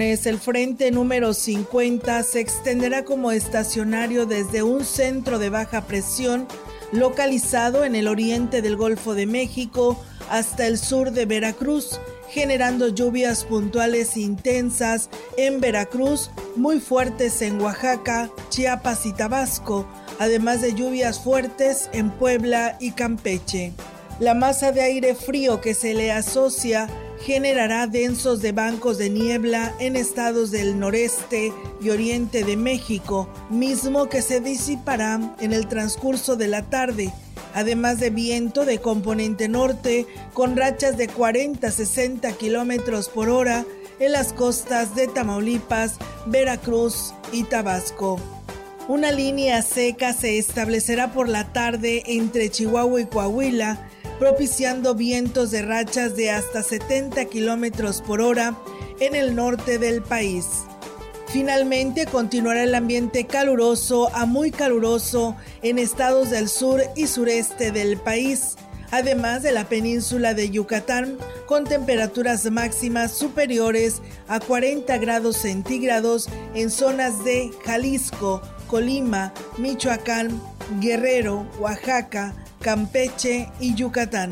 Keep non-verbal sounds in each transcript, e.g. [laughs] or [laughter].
El frente número 50 se extenderá como estacionario desde un centro de baja presión localizado en el oriente del Golfo de México hasta el sur de Veracruz, generando lluvias puntuales intensas en Veracruz, muy fuertes en Oaxaca, Chiapas y Tabasco, además de lluvias fuertes en Puebla y Campeche. La masa de aire frío que se le asocia generará densos de bancos de niebla en estados del noreste y oriente de México, mismo que se disipará en el transcurso de la tarde, además de viento de componente norte con rachas de 40-60 kilómetros por hora en las costas de Tamaulipas, Veracruz y Tabasco. Una línea seca se establecerá por la tarde entre Chihuahua y Coahuila, propiciando vientos de rachas de hasta 70 kilómetros por hora en el norte del país. Finalmente continuará el ambiente caluroso a muy caluroso en estados del sur y sureste del país, además de la península de Yucatán, con temperaturas máximas superiores a 40 grados centígrados en zonas de Jalisco, Colima, Michoacán, Guerrero, Oaxaca, Campeche y Yucatán.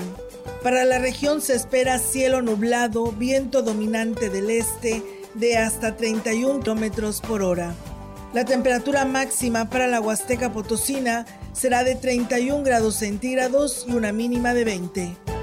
Para la región se espera cielo nublado, viento dominante del este de hasta 31 kilómetros por hora. La temperatura máxima para la Huasteca Potosina será de 31 grados centígrados y una mínima de 20.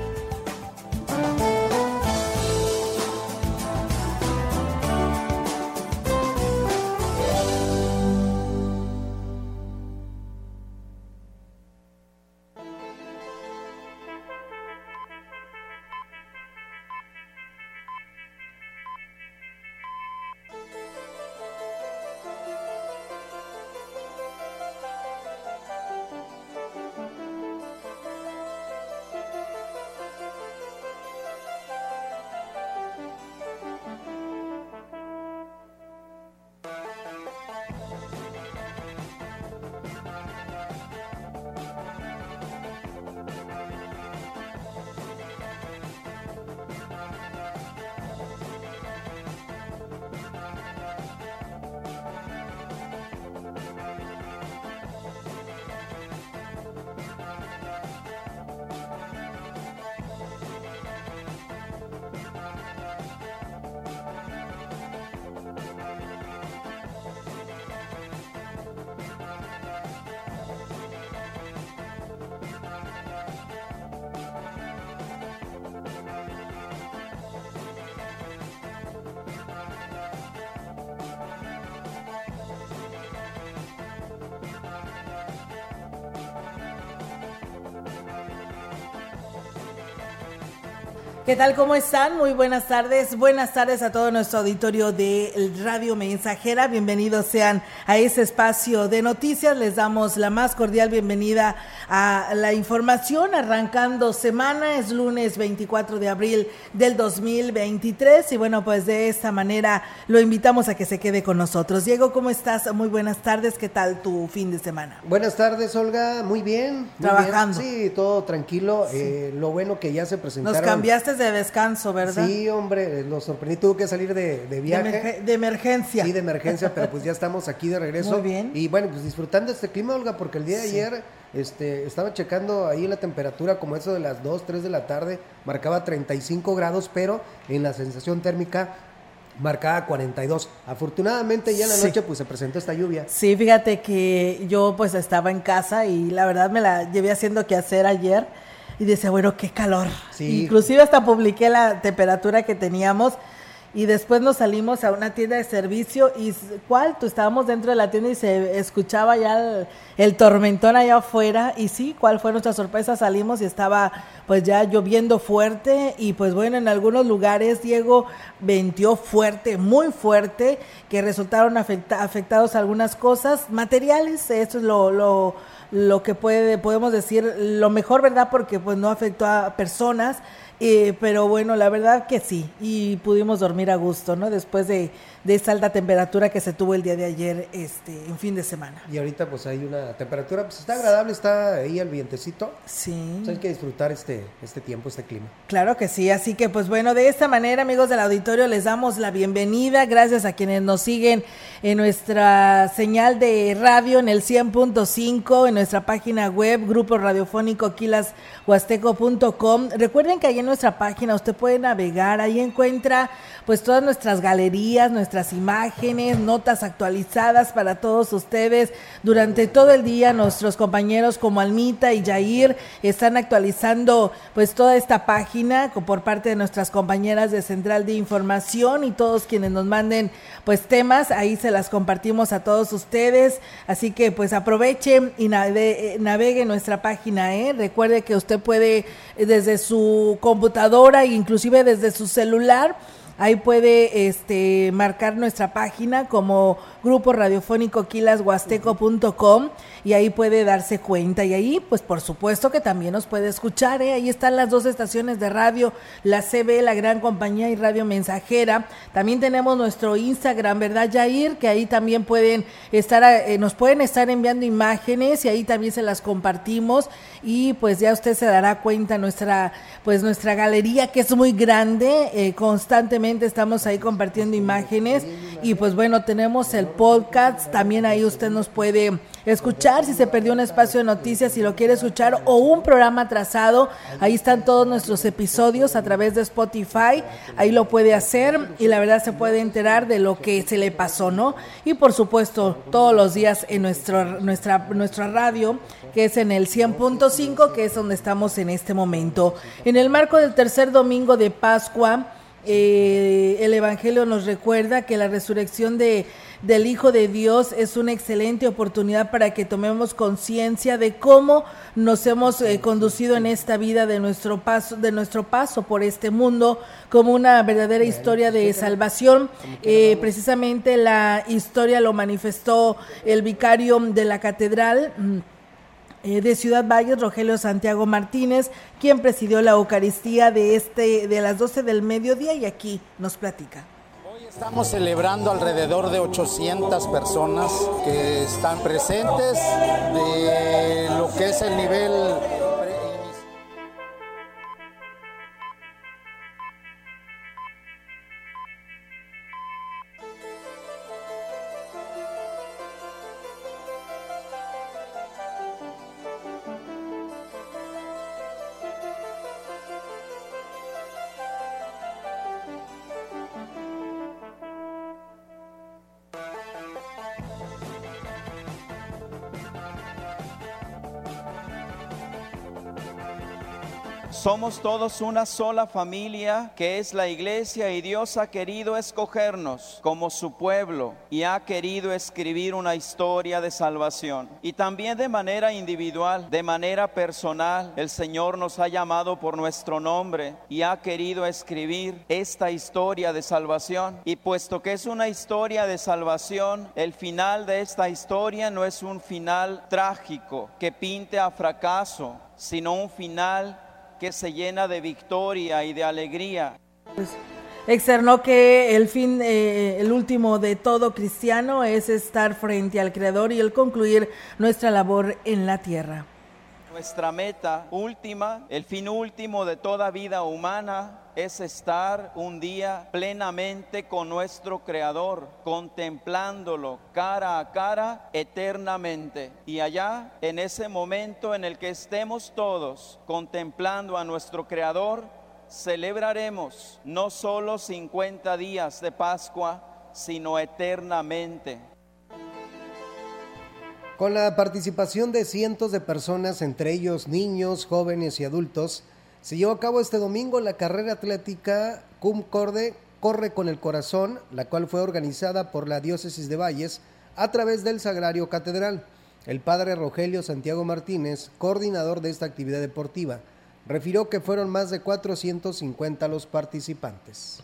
¿Qué tal? ¿Cómo están? Muy buenas tardes. Buenas tardes a todo nuestro auditorio de Radio Mensajera. Bienvenidos sean a ese espacio de noticias. Les damos la más cordial bienvenida a la información. Arrancando semana, es lunes 24 de abril del 2023. Y bueno, pues de esta manera lo invitamos a que se quede con nosotros. Diego, ¿cómo estás? Muy buenas tardes. ¿Qué tal tu fin de semana? Buenas tardes, Olga. Muy bien. Muy Trabajando. bien. Sí, todo tranquilo. Eh, lo bueno que ya se presentaron. Nos cambiaste de descanso, ¿verdad? Sí, hombre, lo sorprendí. Tuve que salir de, de viaje. De emergencia. Sí, de emergencia, pero pues ya estamos aquí de regreso. [laughs] Muy bien. Y bueno, pues disfrutando este clima, Olga, porque el día de ayer este, estaba checando ahí la temperatura, como eso de las 2, 3 de la tarde, marcaba 35 grados, pero en la sensación térmica marcada 42. Afortunadamente ya en la noche pues se presentó esta lluvia. Sí, fíjate que yo pues estaba en casa y la verdad me la llevé haciendo que hacer ayer y decía, bueno, qué calor. Inclusive hasta publiqué la temperatura que teníamos y después nos salimos a una tienda de servicio y ¿cuál? Tú estábamos dentro de la tienda y se escuchaba ya el, tormentón allá afuera y sí, ¿cuál fue nuestra sorpresa? Salimos y estaba pues ya lloviendo fuerte y pues bueno, en algunos lugares Diego ventió fuerte, muy fuerte, que resultaron afectados algunas cosas materiales, eso es lo, lo, lo que puede, podemos decir, lo mejor, ¿verdad? Porque pues no afectó a personas eh, pero bueno, la verdad que sí, y pudimos dormir a gusto, ¿no? Después de, de esta alta temperatura que se tuvo el día de ayer, este, en fin de semana. Y ahorita pues hay una temperatura, pues está agradable, está ahí el vientecito. Sí. Pues, hay que disfrutar este, este tiempo, este clima. Claro que sí, así que pues bueno, de esta manera amigos del auditorio les damos la bienvenida, gracias a quienes nos siguen en nuestra señal de radio en el 100.5, en nuestra página web, grupo radiofónico quilashuasteco.com. Recuerden que ahí en nuestra página usted puede navegar, ahí encuentra pues todas nuestras galerías, nuestras imágenes, notas actualizadas para todos ustedes. Durante todo el día nuestros compañeros como Almita y Jair están actualizando pues toda esta página por parte de nuestras compañeras de Central de Información y todos quienes nos manden pues temas, ahí se las compartimos a todos ustedes. Así que pues aprovechen y navegue nuestra página, ¿eh? Recuerde que usted puede desde su computadora e inclusive desde su celular Ahí puede este, marcar nuestra página como grupo radiofónico quilashuasteco.com y ahí puede darse cuenta. Y ahí, pues por supuesto que también nos puede escuchar. ¿eh? Ahí están las dos estaciones de radio, la CB, la Gran Compañía y Radio Mensajera. También tenemos nuestro Instagram, ¿verdad, Jair? Que ahí también pueden estar, eh, nos pueden estar enviando imágenes y ahí también se las compartimos. Y pues ya usted se dará cuenta nuestra, pues nuestra galería que es muy grande, eh, constantemente estamos ahí compartiendo imágenes y pues bueno, tenemos el podcast, también ahí usted nos puede escuchar si se perdió un espacio de noticias, si lo quiere escuchar o un programa atrasado, ahí están todos nuestros episodios a través de Spotify, ahí lo puede hacer y la verdad se puede enterar de lo que se le pasó, ¿no? Y por supuesto, todos los días en nuestro, nuestra, nuestra radio, que es en el 100.5, que es donde estamos en este momento. En el marco del tercer domingo de Pascua, eh, el Evangelio nos recuerda que la resurrección de, del Hijo de Dios es una excelente oportunidad para que tomemos conciencia de cómo nos hemos eh, conducido en esta vida de nuestro paso, de nuestro paso por este mundo, como una verdadera historia de salvación. Eh, precisamente la historia lo manifestó el vicario de la catedral. Mm, eh, de Ciudad Valles, Rogelio Santiago Martínez, quien presidió la Eucaristía de, este, de las 12 del mediodía y aquí nos platica. Estamos celebrando alrededor de 800 personas que están presentes de lo que es el nivel Somos todos una sola familia que es la iglesia y Dios ha querido escogernos como su pueblo y ha querido escribir una historia de salvación. Y también de manera individual, de manera personal, el Señor nos ha llamado por nuestro nombre y ha querido escribir esta historia de salvación. Y puesto que es una historia de salvación, el final de esta historia no es un final trágico que pinte a fracaso, sino un final que se llena de victoria y de alegría. Externó que el fin, eh, el último de todo cristiano es estar frente al Creador y el concluir nuestra labor en la tierra. Nuestra meta última, el fin último de toda vida humana es estar un día plenamente con nuestro Creador, contemplándolo cara a cara eternamente. Y allá, en ese momento en el que estemos todos contemplando a nuestro Creador, celebraremos no solo 50 días de Pascua, sino eternamente. Con la participación de cientos de personas, entre ellos niños, jóvenes y adultos, se llevó a cabo este domingo la carrera atlética Cum Corde Corre con el Corazón, la cual fue organizada por la Diócesis de Valles a través del Sagrario Catedral. El padre Rogelio Santiago Martínez, coordinador de esta actividad deportiva, refirió que fueron más de 450 los participantes.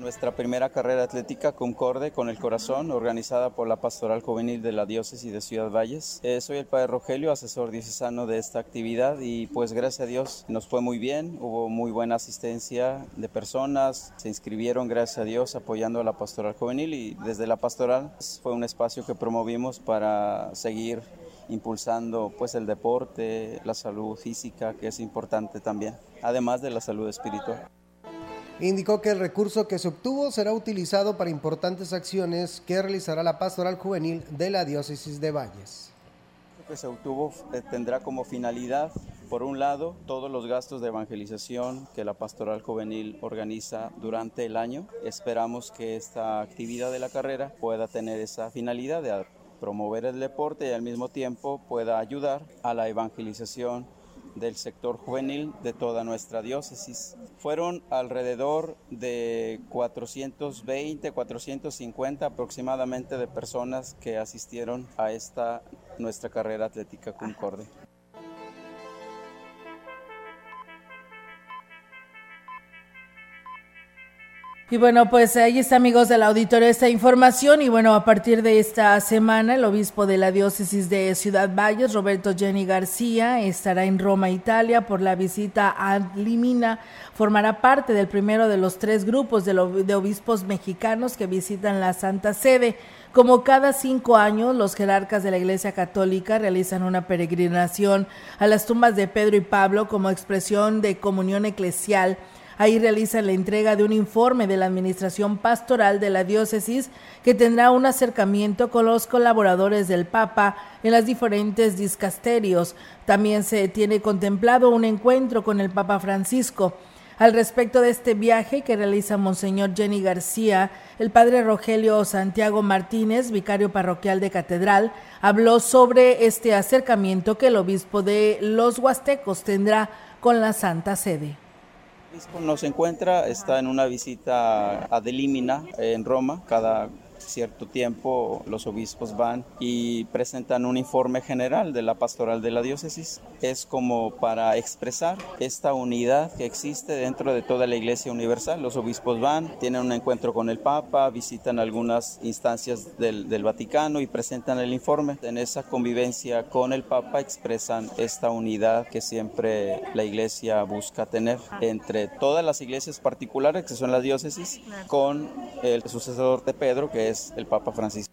Nuestra primera carrera atlética Concorde con el Corazón, organizada por la Pastoral Juvenil de la Diócesis de Ciudad Valles. Eh, soy el Padre Rogelio, asesor diocesano de esta actividad y pues gracias a Dios nos fue muy bien, hubo muy buena asistencia de personas, se inscribieron gracias a Dios apoyando a la Pastoral Juvenil y desde la Pastoral fue un espacio que promovimos para seguir impulsando pues el deporte, la salud física que es importante también, además de la salud espiritual. Indicó que el recurso que se obtuvo será utilizado para importantes acciones que realizará la Pastoral Juvenil de la Diócesis de Valles. Lo que se obtuvo eh, tendrá como finalidad, por un lado, todos los gastos de evangelización que la Pastoral Juvenil organiza durante el año. Esperamos que esta actividad de la carrera pueda tener esa finalidad de promover el deporte y al mismo tiempo pueda ayudar a la evangelización del sector juvenil de toda nuestra diócesis. Fueron alrededor de 420, 450 aproximadamente de personas que asistieron a esta nuestra carrera atlética Concorde. Y bueno, pues ahí está, amigos del auditorio, esta información. Y bueno, a partir de esta semana, el obispo de la diócesis de Ciudad Valles, Roberto Jenny García, estará en Roma, Italia, por la visita a Limina. Formará parte del primero de los tres grupos de, de obispos mexicanos que visitan la Santa Sede. Como cada cinco años, los jerarcas de la Iglesia Católica realizan una peregrinación a las tumbas de Pedro y Pablo como expresión de comunión eclesial Ahí realiza la entrega de un informe de la Administración Pastoral de la Diócesis que tendrá un acercamiento con los colaboradores del Papa en las diferentes discasterios. También se tiene contemplado un encuentro con el Papa Francisco. Al respecto de este viaje que realiza Monseñor Jenny García, el padre Rogelio Santiago Martínez, vicario parroquial de Catedral, habló sobre este acercamiento que el obispo de los Huastecos tendrá con la Santa Sede nos encuentra, está en una visita a Delimina en Roma cada cierto tiempo los obispos van y presentan un informe general de la pastoral de la diócesis. Es como para expresar esta unidad que existe dentro de toda la Iglesia Universal. Los obispos van, tienen un encuentro con el Papa, visitan algunas instancias del, del Vaticano y presentan el informe. En esa convivencia con el Papa expresan esta unidad que siempre la Iglesia busca tener entre todas las iglesias particulares que son las diócesis con el sucesor de Pedro que es el Papa Francisco.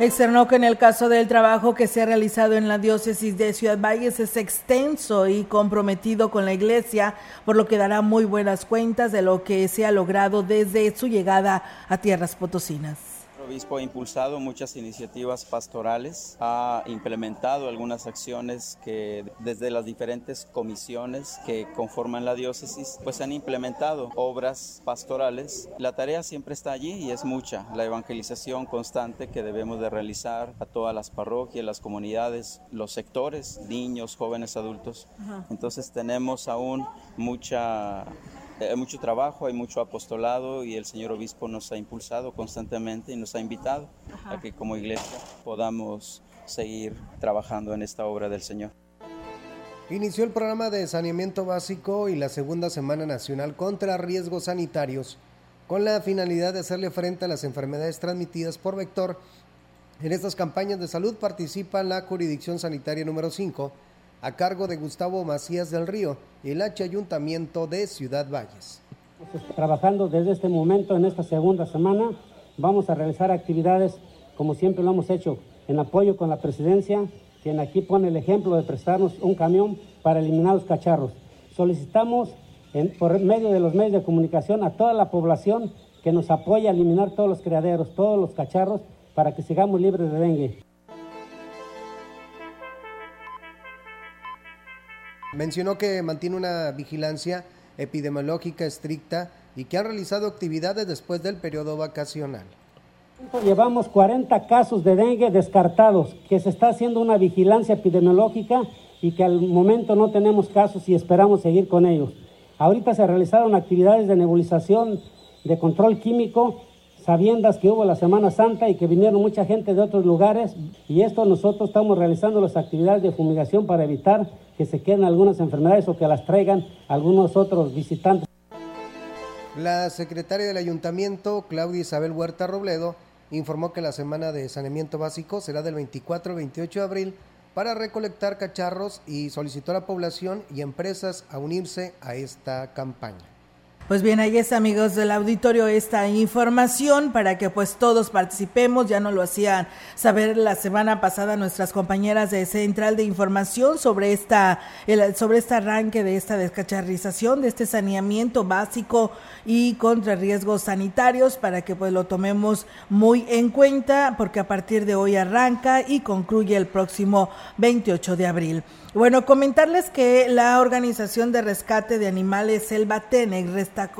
Externó que en el caso del trabajo que se ha realizado en la diócesis de Ciudad Valles es extenso y comprometido con la iglesia, por lo que dará muy buenas cuentas de lo que se ha logrado desde su llegada a tierras potosinas obispo ha impulsado muchas iniciativas pastorales, ha implementado algunas acciones que desde las diferentes comisiones que conforman la diócesis, pues han implementado obras pastorales. La tarea siempre está allí y es mucha, la evangelización constante que debemos de realizar a todas las parroquias, las comunidades, los sectores, niños, jóvenes, adultos. Entonces tenemos aún mucha hay eh, mucho trabajo, hay mucho apostolado y el señor obispo nos ha impulsado constantemente y nos ha invitado a que como iglesia podamos seguir trabajando en esta obra del Señor. Inició el programa de saneamiento básico y la segunda semana nacional contra riesgos sanitarios con la finalidad de hacerle frente a las enfermedades transmitidas por vector. En estas campañas de salud participa la jurisdicción sanitaria número 5 a cargo de Gustavo Macías del Río el H Ayuntamiento de Ciudad Valles. Trabajando desde este momento, en esta segunda semana, vamos a realizar actividades como siempre lo hemos hecho, en apoyo con la presidencia, quien aquí pone el ejemplo de prestarnos un camión para eliminar los cacharros. Solicitamos por medio de los medios de comunicación a toda la población que nos apoye a eliminar todos los criaderos, todos los cacharros, para que sigamos libres de dengue. Mencionó que mantiene una vigilancia epidemiológica estricta y que han realizado actividades después del periodo vacacional. Llevamos 40 casos de dengue descartados, que se está haciendo una vigilancia epidemiológica y que al momento no tenemos casos y esperamos seguir con ellos. Ahorita se realizaron actividades de nebulización, de control químico, sabiendas que hubo la Semana Santa y que vinieron mucha gente de otros lugares y esto nosotros estamos realizando las actividades de fumigación para evitar que se queden algunas enfermedades o que las traigan algunos otros visitantes. La secretaria del ayuntamiento, Claudia Isabel Huerta Robledo, informó que la semana de saneamiento básico será del 24 al 28 de abril para recolectar cacharros y solicitó a la población y empresas a unirse a esta campaña. Pues bien, ahí es amigos del auditorio esta información para que pues todos participemos, ya no lo hacían saber la semana pasada nuestras compañeras de Central de Información sobre esta el, sobre este arranque de esta descacharrización, de este saneamiento básico y contra riesgos sanitarios para que pues lo tomemos muy en cuenta porque a partir de hoy arranca y concluye el próximo 28 de abril. Bueno, comentarles que la Organización de Rescate de Animales Selva Tenec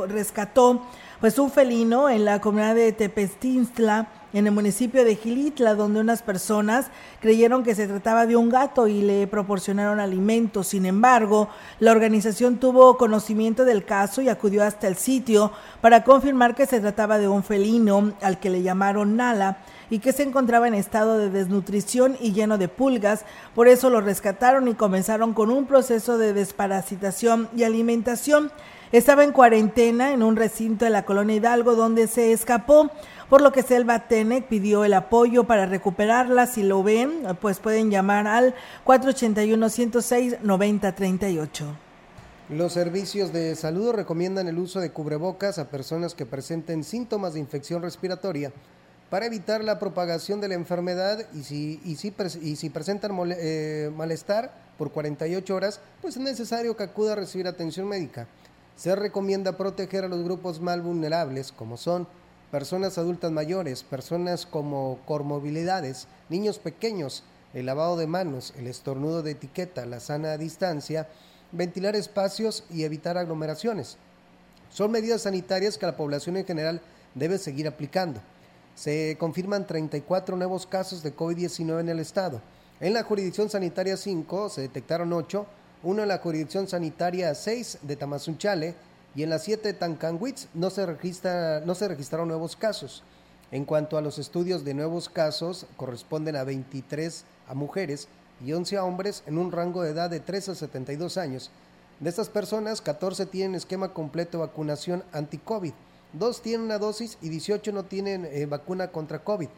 rescató pues un felino en la comunidad de Tepestintla, en el municipio de Gilitla, donde unas personas creyeron que se trataba de un gato y le proporcionaron alimentos. Sin embargo, la organización tuvo conocimiento del caso y acudió hasta el sitio para confirmar que se trataba de un felino al que le llamaron Nala y que se encontraba en estado de desnutrición y lleno de pulgas. Por eso lo rescataron y comenzaron con un proceso de desparasitación y alimentación. Estaba en cuarentena en un recinto de la colonia Hidalgo donde se escapó, por lo que Selva Tenec pidió el apoyo para recuperarla. Si lo ven, pues pueden llamar al 481-106-9038. Los servicios de salud recomiendan el uso de cubrebocas a personas que presenten síntomas de infección respiratoria para evitar la propagación de la enfermedad y si, y si, y si presentan eh, malestar por 48 horas, pues es necesario que acuda a recibir atención médica. Se recomienda proteger a los grupos más vulnerables, como son personas adultas mayores, personas como comorbilidades, niños pequeños, el lavado de manos, el estornudo de etiqueta, la sana distancia, ventilar espacios y evitar aglomeraciones. Son medidas sanitarias que la población en general debe seguir aplicando. Se confirman 34 nuevos casos de COVID-19 en el estado. En la jurisdicción sanitaria 5 se detectaron 8, uno en la jurisdicción sanitaria 6 de Tamazunchale y en la 7 de Tancanwitz no se, registra, no se registraron nuevos casos. En cuanto a los estudios de nuevos casos, corresponden a 23 a mujeres y 11 a hombres en un rango de edad de 3 a 72 años. De estas personas, 14 tienen esquema completo de vacunación anti-COVID Dos tienen una dosis y 18 no tienen eh, vacuna contra COVID.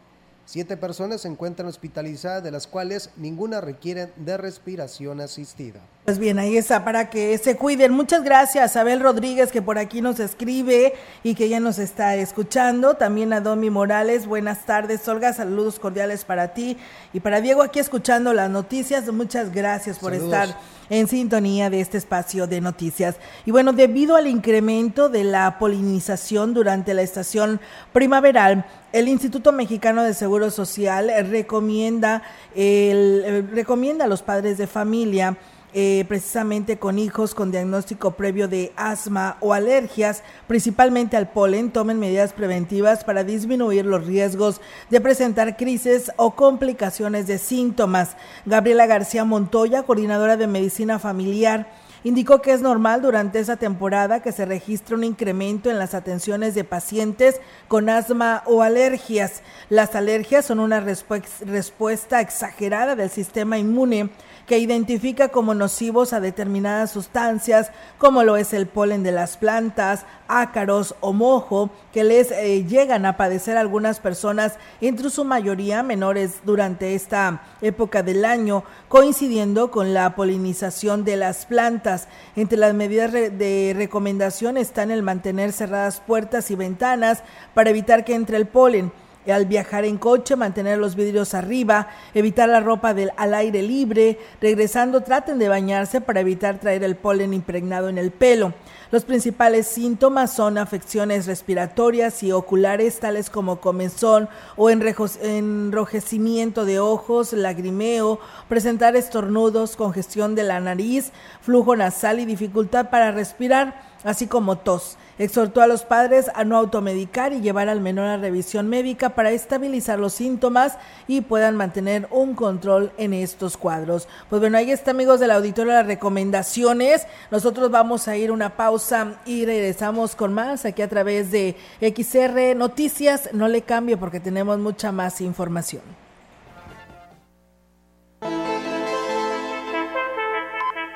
Siete personas se encuentran hospitalizadas, de las cuales ninguna requiere de respiración asistida. Pues bien, ahí está para que se cuiden. Muchas gracias a Abel Rodríguez que por aquí nos escribe y que ya nos está escuchando. También a Domi Morales, buenas tardes. Olga, saludos cordiales para ti y para Diego aquí escuchando las noticias. Muchas gracias por estar en sintonía de este espacio de noticias. Y bueno, debido al incremento de la polinización durante la estación primaveral, el Instituto Mexicano de Seguro Social recomienda, el, recomienda a los padres de familia eh, precisamente con hijos con diagnóstico previo de asma o alergias, principalmente al polen, tomen medidas preventivas para disminuir los riesgos de presentar crisis o complicaciones de síntomas. Gabriela García Montoya, coordinadora de medicina familiar, indicó que es normal durante esa temporada que se registre un incremento en las atenciones de pacientes con asma o alergias. Las alergias son una respuesta exagerada del sistema inmune que identifica como nocivos a determinadas sustancias, como lo es el polen de las plantas, ácaros o mojo, que les eh, llegan a padecer algunas personas, entre su mayoría menores durante esta época del año, coincidiendo con la polinización de las plantas. Entre las medidas de recomendación están el mantener cerradas puertas y ventanas para evitar que entre el polen al viajar en coche, mantener los vidrios arriba, evitar la ropa del, al aire libre, regresando traten de bañarse para evitar traer el polen impregnado en el pelo. Los principales síntomas son afecciones respiratorias y oculares tales como comezón o enrojecimiento de ojos, lagrimeo, presentar estornudos, congestión de la nariz, flujo nasal y dificultad para respirar así como tos. Exhortó a los padres a no automedicar y llevar al menor a revisión médica para estabilizar los síntomas y puedan mantener un control en estos cuadros. Pues bueno, ahí está amigos del auditorio las recomendaciones. Nosotros vamos a ir una pausa y regresamos con más aquí a través de XR Noticias. No le cambie porque tenemos mucha más información.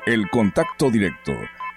El contacto directo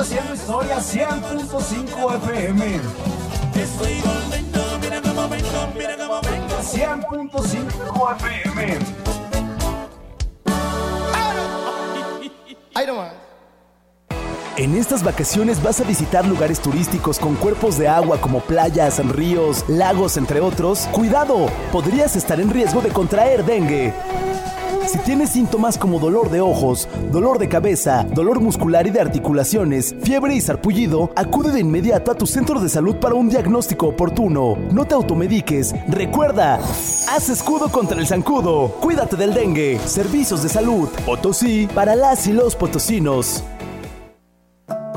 haciendo historia 100.5 FM. Estoy volviendo, mira cómo vengo, mira cómo vengo. 100.5 FM. En estas vacaciones vas a visitar lugares turísticos con cuerpos de agua como playas, ríos, lagos, entre otros. Cuidado, podrías estar en riesgo de contraer dengue. Si tienes síntomas como dolor de ojos, dolor de cabeza, dolor muscular y de articulaciones, fiebre y sarpullido, acude de inmediato a tu centro de salud para un diagnóstico oportuno. No te automediques. Recuerda, haz escudo contra el zancudo. Cuídate del dengue. Servicios de salud. Potosí para las y los potosinos.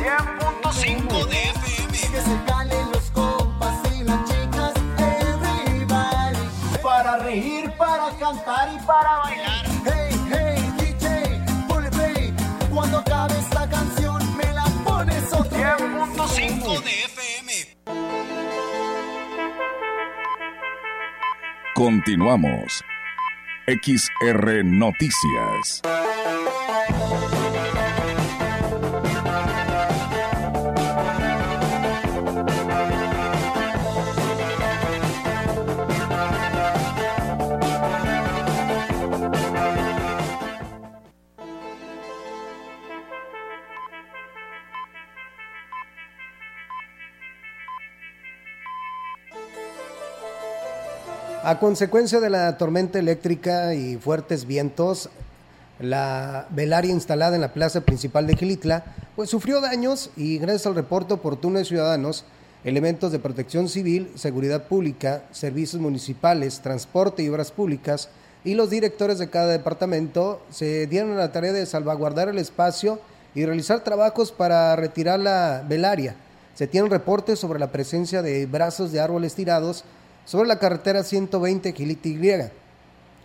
100.5 de FM. Que se calen los compas y las chicas, everybody. Para reír, para cantar y para bailar. Hey, hey, DJ, ponle play. Cuando acabe esta canción, me la pones otra 100.5 de FM. Continuamos. XR Noticias. A consecuencia de la tormenta eléctrica y fuertes vientos, la velaria instalada en la plaza principal de Gilitla, pues sufrió daños y gracias al reporte oportuno de ciudadanos, elementos de protección civil, seguridad pública, servicios municipales, transporte y obras públicas y los directores de cada departamento se dieron a la tarea de salvaguardar el espacio y realizar trabajos para retirar la velaria. Se tienen reportes sobre la presencia de brazos de árboles tirados sobre la carretera 120 Giliti Y.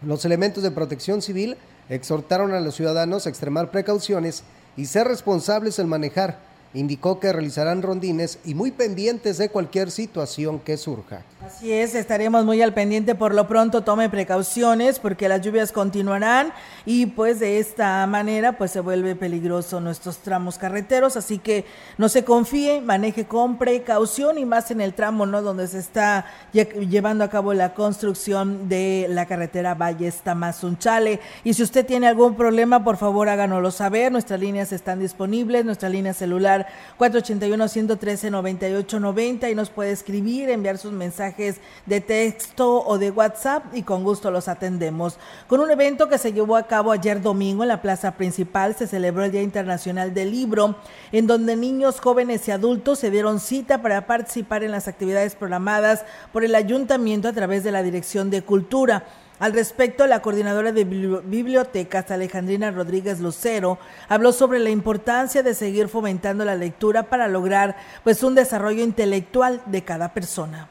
Los elementos de protección civil exhortaron a los ciudadanos a extremar precauciones y ser responsables al manejar. Indicó que realizarán rondines y muy pendientes de cualquier situación que surja. Así es, estaremos muy al pendiente. Por lo pronto, tome precauciones porque las lluvias continuarán y pues de esta manera pues se vuelve peligroso nuestros tramos carreteros. Así que no se confíe, maneje con precaución y más en el tramo no donde se está llevando a cabo la construcción de la carretera Valles Tamazunchale. Y si usted tiene algún problema, por favor háganoslo saber. Nuestras líneas están disponibles, nuestra línea celular 481 113 9890 y nos puede escribir, enviar sus mensajes de texto o de WhatsApp y con gusto los atendemos. Con un evento que se llevó a cabo ayer domingo en la plaza principal se celebró el Día Internacional del Libro, en donde niños, jóvenes y adultos se dieron cita para participar en las actividades programadas por el ayuntamiento a través de la Dirección de Cultura. Al respecto, la coordinadora de bibliotecas, Alejandrina Rodríguez Lucero, habló sobre la importancia de seguir fomentando la lectura para lograr pues un desarrollo intelectual de cada persona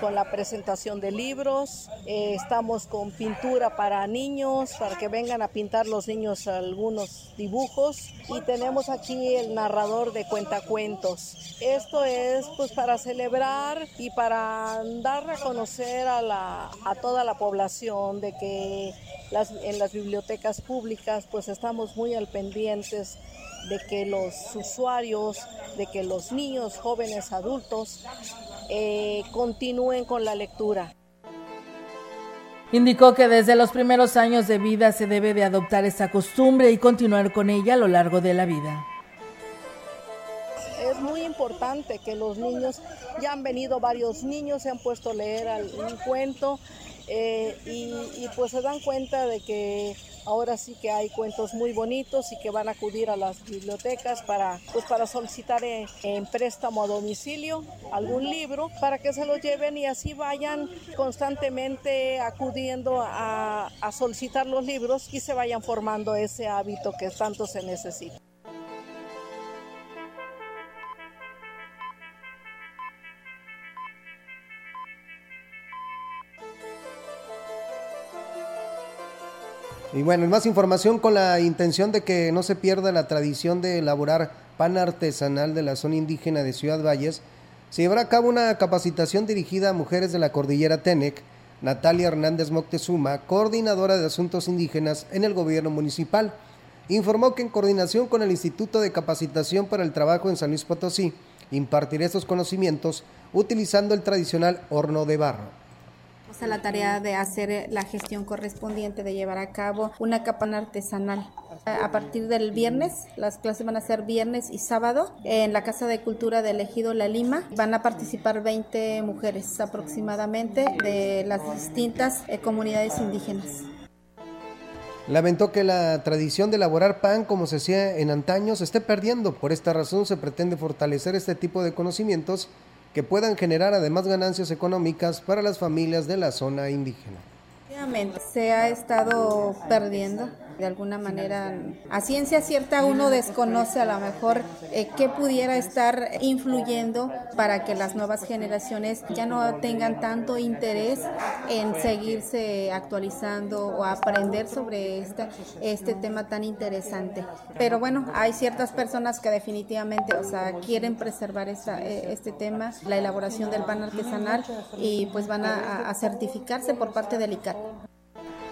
con la presentación de libros, eh, estamos con pintura para niños, para que vengan a pintar los niños algunos dibujos y tenemos aquí el narrador de cuentacuentos. Esto es pues para celebrar y para dar a conocer a, la, a toda la población de que en las bibliotecas públicas pues estamos muy al pendientes de que los usuarios, de que los niños, jóvenes, adultos eh, continúen con la lectura. Indicó que desde los primeros años de vida se debe de adoptar esta costumbre y continuar con ella a lo largo de la vida. Es muy importante que los niños, ya han venido varios niños, se han puesto a leer un cuento eh, y pues se dan cuenta de que Ahora sí que hay cuentos muy bonitos y que van a acudir a las bibliotecas para, pues para solicitar en, préstamo a domicilio algún libro para que se lo lleven y así vayan constantemente acudiendo a solicitar los libros y se vayan formando ese hábito que tanto se necesita. Y bueno, más información con la intención de que no se pierda la tradición de elaborar pan artesanal de la zona indígena de Ciudad Valles, se llevará a cabo una capacitación dirigida a mujeres de la cordillera Tenec, Natalia Hernández Moctezuma, coordinadora de asuntos indígenas en el gobierno municipal, informó que en coordinación con el Instituto de Capacitación para el Trabajo en San Luis Potosí, impartirá estos conocimientos utilizando el tradicional horno de barro a la tarea de hacer la gestión correspondiente, de llevar a cabo una capana artesanal. A partir del viernes, las clases van a ser viernes y sábado en la Casa de Cultura del Ejido La Lima. Van a participar 20 mujeres aproximadamente de las distintas eh, comunidades indígenas. Lamentó que la tradición de elaborar pan como se hacía en antaño se esté perdiendo. Por esta razón se pretende fortalecer este tipo de conocimientos que puedan generar además ganancias económicas para las familias de la zona indígena. Se ha estado perdiendo de alguna manera a ciencia cierta uno desconoce a lo mejor eh, qué pudiera estar influyendo para que las nuevas generaciones ya no tengan tanto interés en seguirse actualizando o aprender sobre este, este tema tan interesante. Pero bueno, hay ciertas personas que definitivamente, o sea, quieren preservar esta, eh, este tema, la elaboración del pan artesanal y pues van a, a certificarse por parte del ICAT.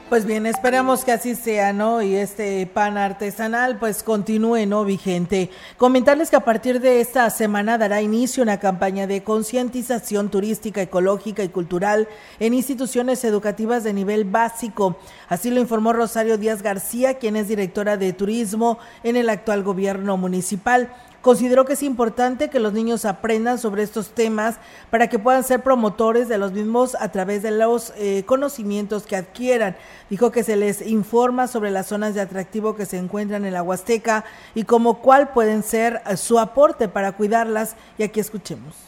Pues bien, esperamos que así sea, ¿no? Y este pan artesanal pues continúe, ¿no? Vigente. Comentarles que a partir de esta semana dará inicio una campaña de concientización turística, ecológica y cultural en instituciones educativas de nivel básico. Así lo informó Rosario Díaz García, quien es directora de turismo en el actual gobierno municipal. Consideró que es importante que los niños aprendan sobre estos temas para que puedan ser promotores de los mismos a través de los eh, conocimientos que adquieran. Dijo que se les informa sobre las zonas de atractivo que se encuentran en la Huasteca y como cuál pueden ser su aporte para cuidarlas. Y aquí escuchemos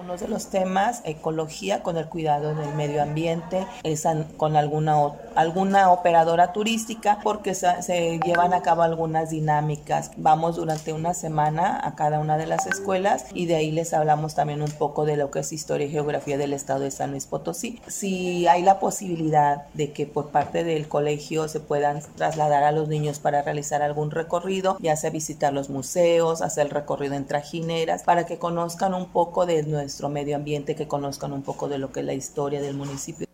uno de los temas, ecología con el cuidado del medio ambiente, con alguna, alguna operadora turística, porque se, llevan a cabo algunas dinámicas. Vamos durante una semana a cada una de las escuelas y de ahí les hablamos también un poco de lo que es historia y geografía del estado de San Luis Potosí. Si hay la posibilidad de que por parte del colegio se puedan trasladar a los niños para realizar algún recorrido, ya sea visitar los museos, hacer el recorrido en trajineras, para que conozcan un poco de nuestra nuestro medio ambiente, que conozcan un poco de lo que es la historia del municipio.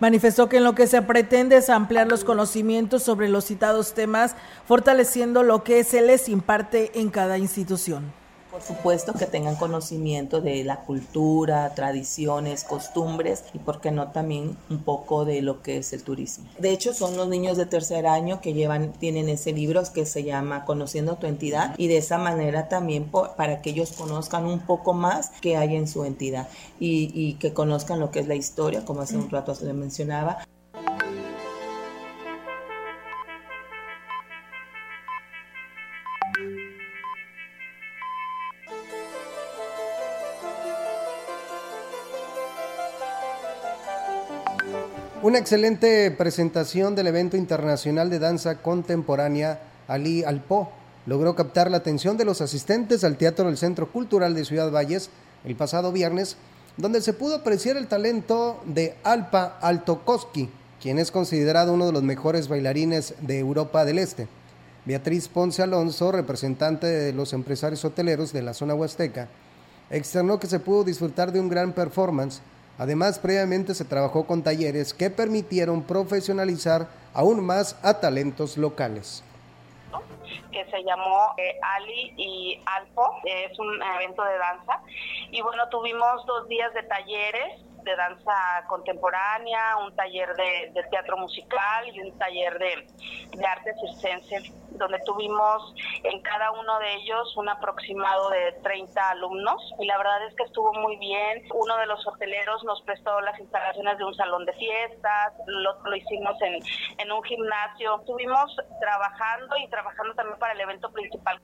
Manifestó que en lo que se pretende es ampliar los conocimientos sobre los citados temas, fortaleciendo lo que se les imparte en cada institución. Por supuesto que tengan conocimiento de la cultura, tradiciones, costumbres y, por qué no, también un poco de lo que es el turismo. De hecho, son los niños de tercer año que llevan, tienen ese libro que se llama Conociendo tu entidad y de esa manera también para que ellos conozcan un poco más que hay en su entidad y, y que conozcan lo que es la historia, como hace un rato le mencionaba. Una excelente presentación del evento internacional de danza contemporánea Ali Alpo logró captar la atención de los asistentes al Teatro del Centro Cultural de Ciudad Valles el pasado viernes, donde se pudo apreciar el talento de Alpa Altokoski, quien es considerado uno de los mejores bailarines de Europa del Este. Beatriz Ponce Alonso, representante de los empresarios hoteleros de la zona huasteca, externó que se pudo disfrutar de un gran performance Además, previamente se trabajó con talleres que permitieron profesionalizar aún más a talentos locales que se llamó eh, Ali y Alpo, es un evento de danza. Y bueno, tuvimos dos días de talleres de danza contemporánea, un taller de, teatro musical y un taller de, de arte circense, donde tuvimos en cada uno de ellos un aproximado de 30 alumnos y la verdad es que estuvo muy bien. Uno de los hoteleros nos prestó las instalaciones de un salón de fiestas, lo, lo hicimos en, en un gimnasio. Estuvimos trabajando y trabajando también para el evento principal.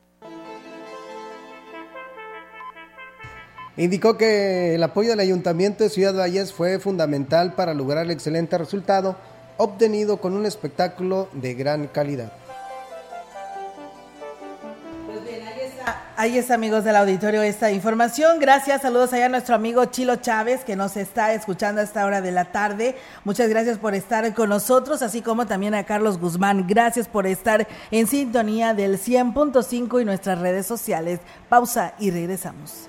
Indicó que el apoyo del Ayuntamiento de Ciudad Valles fue fundamental para lograr el excelente resultado obtenido con un espectáculo de gran calidad. Pues ahí está amigos del auditorio esta información. Gracias, saludos allá a nuestro amigo Chilo Chávez que nos está escuchando a esta hora de la tarde. Muchas gracias por estar con nosotros, así como también a Carlos Guzmán. Gracias por estar en sintonía del 100.5 y nuestras redes sociales. Pausa y regresamos.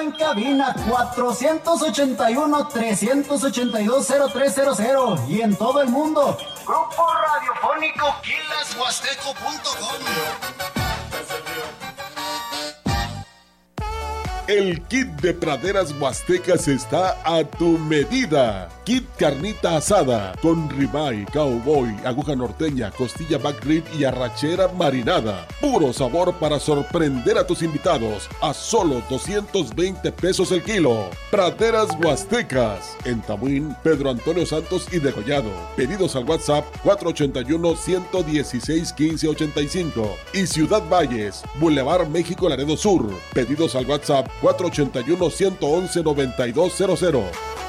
En cabina 481-382-0300 y en todo el mundo. Grupo Radiofónico Quilashuasteco.com. El kit de praderas huastecas está a tu medida. Kit carnita asada con ribeye, cowboy, aguja norteña, costilla back rib y arrachera marinada. Puro sabor para sorprender a tus invitados a solo 220 pesos el kilo. Praderas huastecas en Tamuín, Pedro Antonio Santos y Degollado. Pedidos al WhatsApp 481 116 1585 y Ciudad Valles, Boulevard México Laredo Sur. Pedidos al WhatsApp 481-111-9200.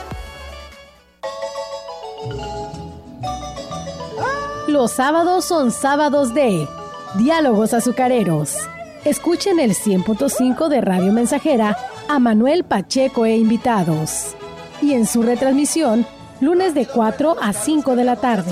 Los sábados son sábados de Diálogos Azucareros. Escuchen el 100.5 de Radio Mensajera a Manuel Pacheco e invitados. Y en su retransmisión, lunes de 4 a 5 de la tarde.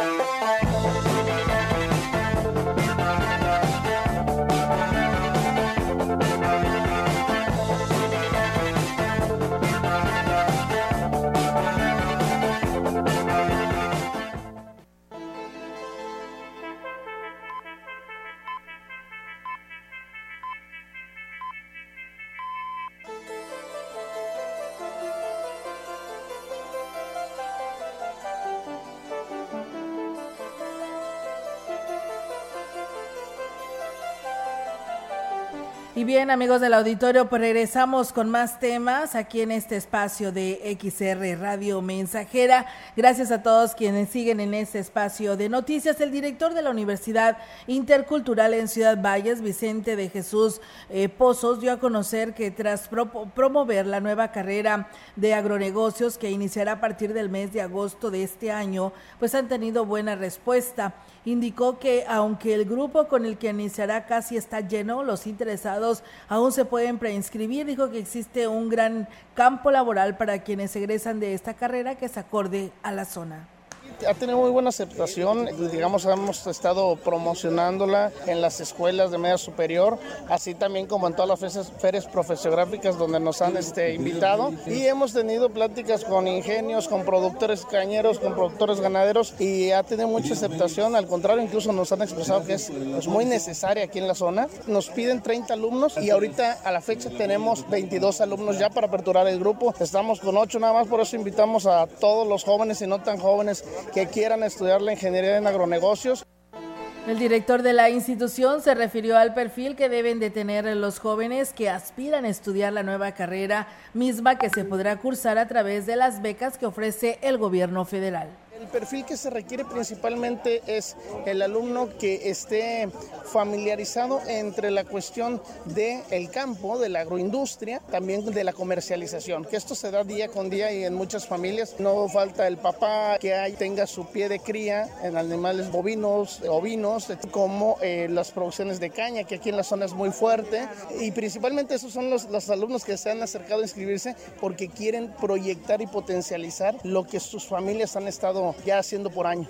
Bien, amigos del auditorio, pues regresamos con más temas aquí en este espacio de XR Radio Mensajera. Gracias a todos quienes siguen en este espacio de noticias. El director de la Universidad Intercultural en Ciudad Valles, Vicente de Jesús eh, Pozos, dio a conocer que tras promover la nueva carrera de agronegocios que iniciará a partir del mes de agosto de este año, pues han tenido buena respuesta indicó que aunque el grupo con el que iniciará casi está lleno, los interesados aún se pueden preinscribir. Dijo que existe un gran campo laboral para quienes egresan de esta carrera que se acorde a la zona ha tenido muy buena aceptación, digamos, hemos estado promocionándola en las escuelas de media superior, así también como en todas las ferias, profesiográficas donde nos han este, invitado. Y hemos tenido pláticas con ingenios, con productores cañeros, con productores ganaderos y ha tenido mucha aceptación. Al contrario, incluso nos han expresado que es pues, muy necesaria aquí en la zona. Nos piden 30 alumnos y ahorita a la fecha tenemos 22 alumnos ya para aperturar el grupo. Estamos con 8 nada más, por eso invitamos a todos los jóvenes y no tan jóvenes que quieran estudiar la ingeniería en agronegocios. El director de la institución se refirió al perfil que deben de tener los jóvenes que aspiran a estudiar la nueva carrera, misma que se podrá cursar a través de las becas que ofrece el gobierno federal. El perfil que se requiere principalmente es el alumno que esté familiarizado entre la cuestión del el campo, de la agroindustria, también de la comercialización, que esto se da día con día y en muchas familias. No falta el papá que hay, tenga su pie de cría en animales bovinos, ovinos, como eh, las producciones de caña, que aquí en la zona es muy fuerte, y principalmente esos son los, los alumnos que se han acercado a inscribirse porque quieren proyectar y potencializar lo que sus familias han estado ya haciendo por año.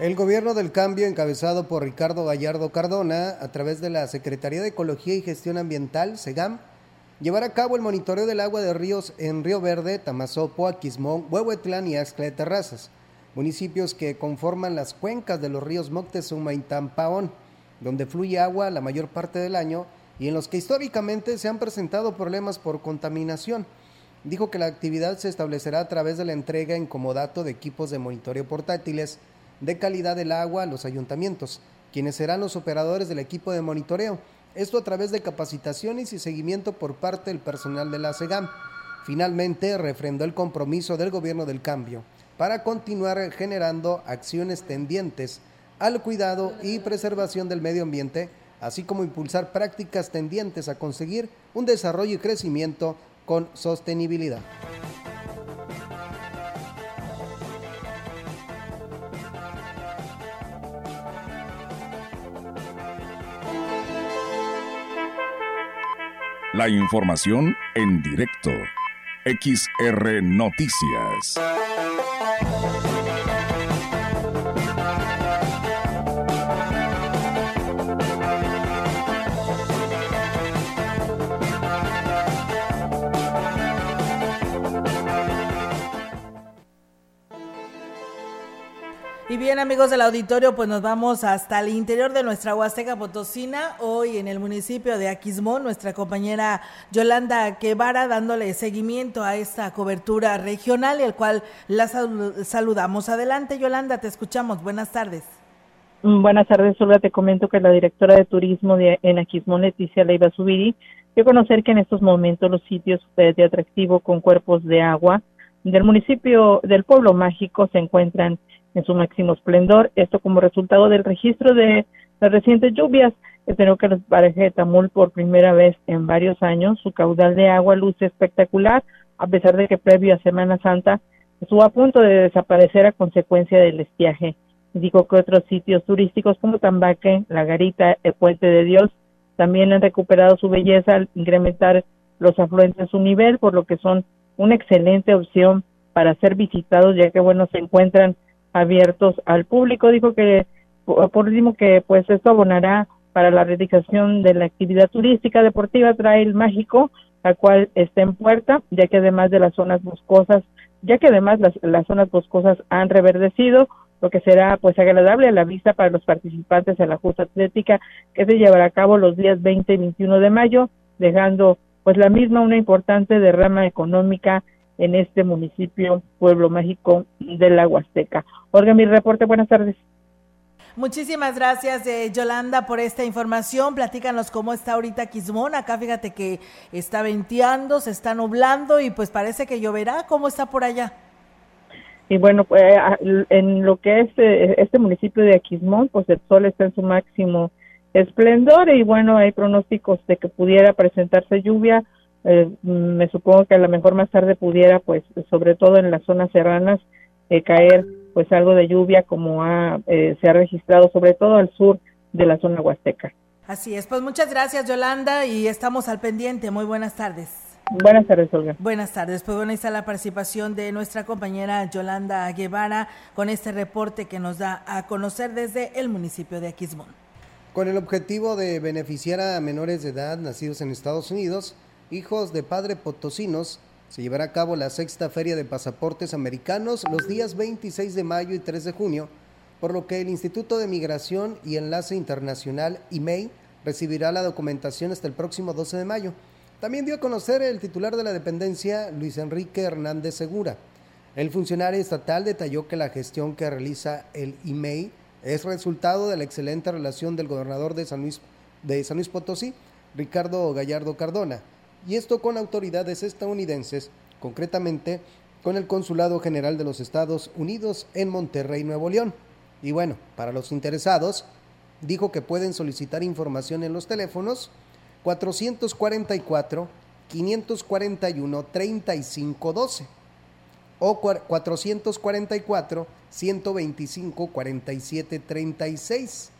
El gobierno del cambio, encabezado por Ricardo Gallardo Cardona, a través de la Secretaría de Ecología y Gestión Ambiental, SEGAM, llevará a cabo el monitoreo del agua de ríos en Río Verde, Tamazopo, Aquismón, Huehuetlán y Axcla de Terrazas, municipios que conforman las cuencas de los ríos Moctezuma y Tampaón, donde fluye agua la mayor parte del año y en los que históricamente se han presentado problemas por contaminación dijo que la actividad se establecerá a través de la entrega en comodato de equipos de monitoreo portátiles de calidad del agua a los ayuntamientos, quienes serán los operadores del equipo de monitoreo, esto a través de capacitaciones y seguimiento por parte del personal de la SEGAM. Finalmente, refrendó el compromiso del gobierno del cambio para continuar generando acciones tendientes al cuidado y preservación del medio ambiente, así como impulsar prácticas tendientes a conseguir un desarrollo y crecimiento con sostenibilidad. La información en directo. XR Noticias. Bien, amigos del auditorio, pues nos vamos hasta el interior de nuestra Huasteca Potosina, hoy en el municipio de Aquismón, nuestra compañera Yolanda Quevara dándole seguimiento a esta cobertura regional, el cual la saludamos. Adelante, Yolanda, te escuchamos. Buenas tardes. Mm, buenas tardes, Olga. Te comento que la directora de turismo de, en Aquismón, Leticia Leiva Subiri, dio conocer que en estos momentos los sitios de atractivo con cuerpos de agua del municipio del pueblo mágico se encuentran en su máximo esplendor, esto como resultado del registro de las recientes lluvias. Espero que los paraje de Tamul por primera vez en varios años, su caudal de agua luce espectacular, a pesar de que previo a Semana Santa estuvo a punto de desaparecer a consecuencia del estiaje. Dijo que otros sitios turísticos como Tambaque, La Garita, el Puente de Dios, también han recuperado su belleza al incrementar los afluentes en su nivel, por lo que son una excelente opción para ser visitados, ya que bueno, se encuentran abiertos al público. Dijo que por último que pues esto abonará para la realización de la actividad turística deportiva Trail Mágico, la cual está en puerta, ya que además de las zonas boscosas, ya que además las, las zonas boscosas han reverdecido, lo que será pues agradable a la vista para los participantes en la justa atlética que se llevará a cabo los días 20 y 21 de mayo, dejando pues la misma una importante derrama económica en este municipio, Pueblo Mágico de la Huasteca. Olga, mi reporte, buenas tardes. Muchísimas gracias, eh, Yolanda, por esta información. Platícanos cómo está ahorita Quismón. Acá fíjate que está venteando, se está nublando y pues parece que lloverá. ¿Cómo está por allá? Y bueno, pues, en lo que es eh, este municipio de Aquismón, pues el sol está en su máximo esplendor y bueno, hay pronósticos de que pudiera presentarse lluvia. Eh, me supongo que a lo mejor más tarde pudiera, pues, sobre todo en las zonas serranas, eh, caer pues algo de lluvia como ha, se ha registrado sobre todo al sur de la zona huasteca. Así es, pues muchas gracias Yolanda y estamos al pendiente. Muy buenas tardes. Buenas tardes, Olga. Buenas tardes. Pues bueno, ahí está la participación de nuestra compañera Yolanda Guevara con este reporte que nos da a conocer desde el municipio de Aquismón. Con el objetivo de beneficiar a menores de edad nacidos en Estados Unidos, hijos de padre potosinos, se llevará a cabo la sexta feria de pasaportes americanos los días 26 de mayo y 3 de junio, por lo que el Instituto de Migración y Enlace Internacional, IMEI, recibirá la documentación hasta el próximo 12 de mayo. También dio a conocer el titular de la dependencia, Luis Enrique Hernández Segura. El funcionario estatal detalló que la gestión que realiza el IMEI es resultado de la excelente relación del gobernador de San Luis, de San Luis Potosí, Ricardo Gallardo Cardona, y esto con autoridades estadounidenses, concretamente con el Consulado General de los Estados Unidos en Monterrey, Nuevo León. Y bueno, para los interesados, dijo que pueden solicitar información en los teléfonos 444 541 3512 o 444 125 47 36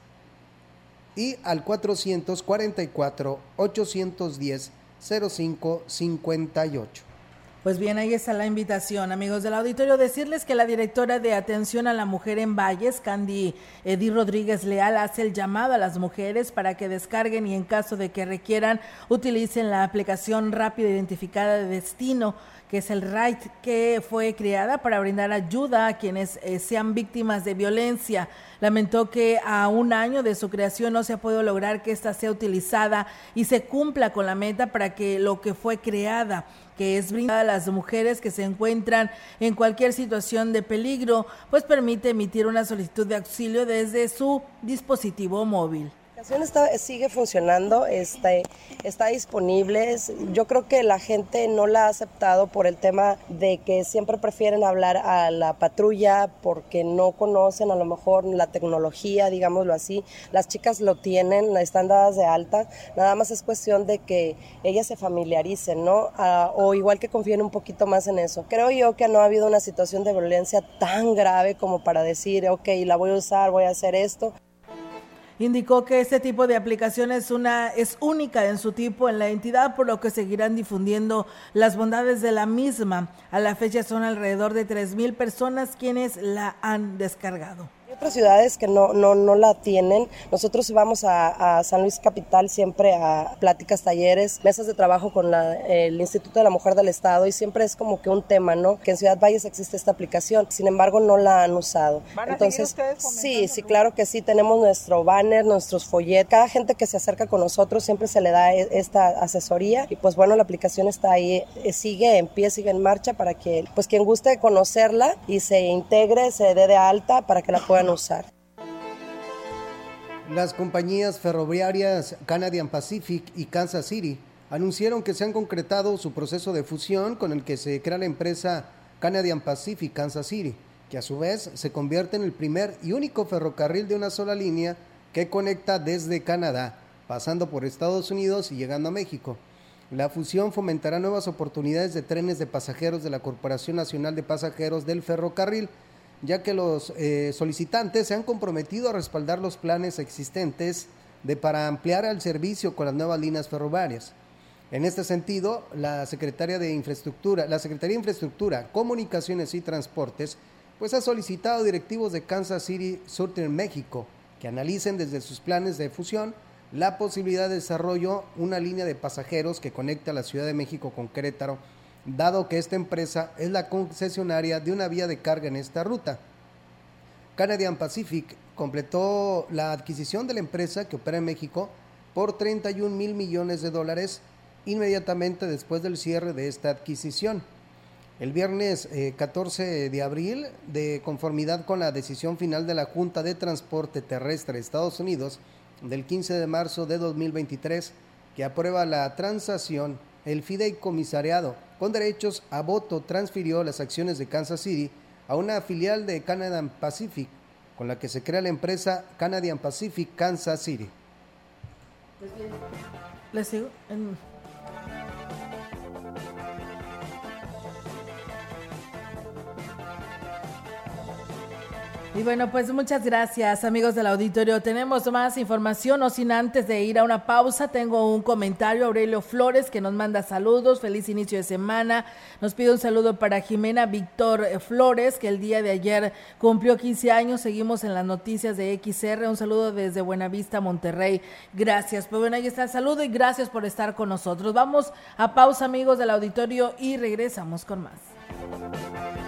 y al 444 810 05 58. Pues bien, ahí está la invitación, amigos del auditorio. Decirles que la directora de Atención a la Mujer en Valles, Candy Edith Rodríguez Leal, hace el llamado a las mujeres para que descarguen y en caso de que requieran, utilicen la aplicación rápida identificada de destino que es el RIGHT, que fue creada para brindar ayuda a quienes eh, sean víctimas de violencia. Lamentó que a un año de su creación no se ha podido lograr que ésta sea utilizada y se cumpla con la meta para que lo que fue creada que es brindada a las mujeres que se encuentran en cualquier situación de peligro, pues permite emitir una solicitud de auxilio desde su dispositivo móvil. Aplicación está, sigue funcionando, está, está disponible. Yo creo que la gente no la ha aceptado por el tema de que siempre prefieren hablar a la patrulla porque no conocen a lo mejor la tecnología, digámoslo así. Las chicas lo tienen, están dadas de alta. Nada más es cuestión de que ellas se familiaricen, ¿no? Ah, o igual que confíen un poquito más en eso. Creo yo que no ha habido una situación de violencia tan grave como para decir, ok, la voy a usar, voy a hacer esto. Indicó que este tipo de aplicación es, una, es única en su tipo en la entidad, por lo que seguirán difundiendo las bondades de la misma. A la fecha son alrededor de 3.000 personas quienes la han descargado otras ciudades que no, no, no la tienen. Nosotros vamos a, San Luis Capital siempre a pláticas, talleres, mesas de trabajo con el Instituto de la Mujer del Estado y siempre es como que un tema, ¿no? Que en Ciudad Valles existe esta aplicación, sin embargo no la han usado. Entonces, sí, sí, claro que sí, tenemos nuestro banner, nuestros folletos, cada gente que se acerca con nosotros siempre se le da e, esta asesoría y pues bueno, la aplicación está ahí, eh, sigue en pie, sigue en marcha para que pues quien guste conocerla y se integre, se dé de alta para que la puedan Las compañías ferroviarias Canadian Pacific y Kansas City anunciaron que se han concretado su proceso de fusión con el que se crea la empresa Canadian Pacific Kansas City, que a su vez se convierte en el primer y único ferrocarril de una sola línea que conecta desde Canadá, pasando por Estados Unidos y llegando a México. La fusión fomentará nuevas oportunidades de trenes de pasajeros de la Corporación Nacional de Pasajeros del Ferrocarril, ya que los eh, solicitantes se han comprometido a respaldar los planes existentes de para ampliar el servicio con las nuevas líneas ferroviarias. En este sentido, la Secretaría de Infraestructura, la Secretaría de Infraestructura, Comunicaciones y Transportes, pues ha solicitado directivos de Kansas City Southern México que analicen desde sus planes de fusión la posibilidad de desarrollo una línea de pasajeros que conecte a la Ciudad de México con Querétaro dado que esta empresa es la concesionaria de una vía de carga en esta ruta. Canadian Pacific completó la adquisición de la empresa que opera en México por 31 mil millones de dólares inmediatamente después del cierre de esta adquisición. el viernes 14 eh, de abril, de conformidad con la decisión final de la Junta de Transporte Terrestre de Estados Unidos del 15 de marzo de 2023, que aprueba la transacción, el fideicomisariado con derechos a voto transfirió las acciones de Kansas City a una filial de Canadian Pacific, con la que se crea la empresa Canadian Pacific Kansas City. ¿Les sigo? Y bueno, pues muchas gracias amigos del auditorio. Tenemos más información, o sin antes de ir a una pausa, tengo un comentario, Aurelio Flores, que nos manda saludos, feliz inicio de semana. Nos pide un saludo para Jimena Víctor Flores, que el día de ayer cumplió 15 años. Seguimos en las noticias de XR. Un saludo desde Buenavista, Monterrey. Gracias. Pues bueno, ahí está el saludo y gracias por estar con nosotros. Vamos a pausa amigos del auditorio y regresamos con más.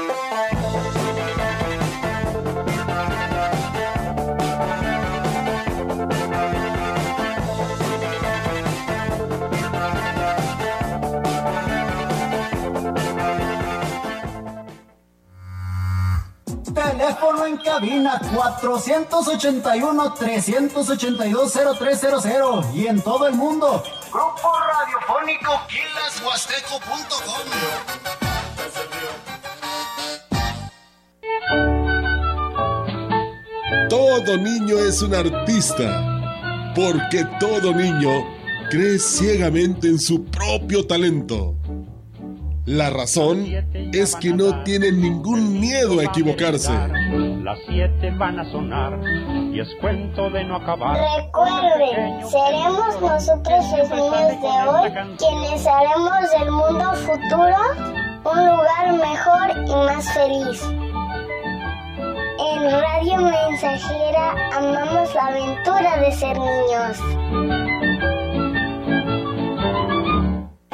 Teléfono en cabina 481-382-0300 y en todo el mundo. Grupo Radiofónico Quilashuasteco.com. Todo niño es un artista, porque todo niño cree ciegamente en su propio talento. La razón es que no tienen ningún miedo a equivocarse. Las siete van a sonar y es cuento de no acabar. Recuerden, seremos nosotros los niños de hoy quienes haremos del mundo futuro un lugar mejor y más feliz. En Radio Mensajera amamos la aventura de ser niños.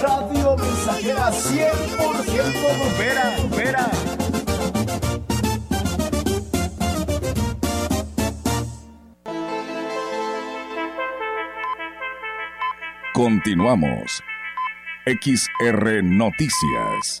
Radio Mensajera 100% bombera, bombera. Continuamos. XR Noticias.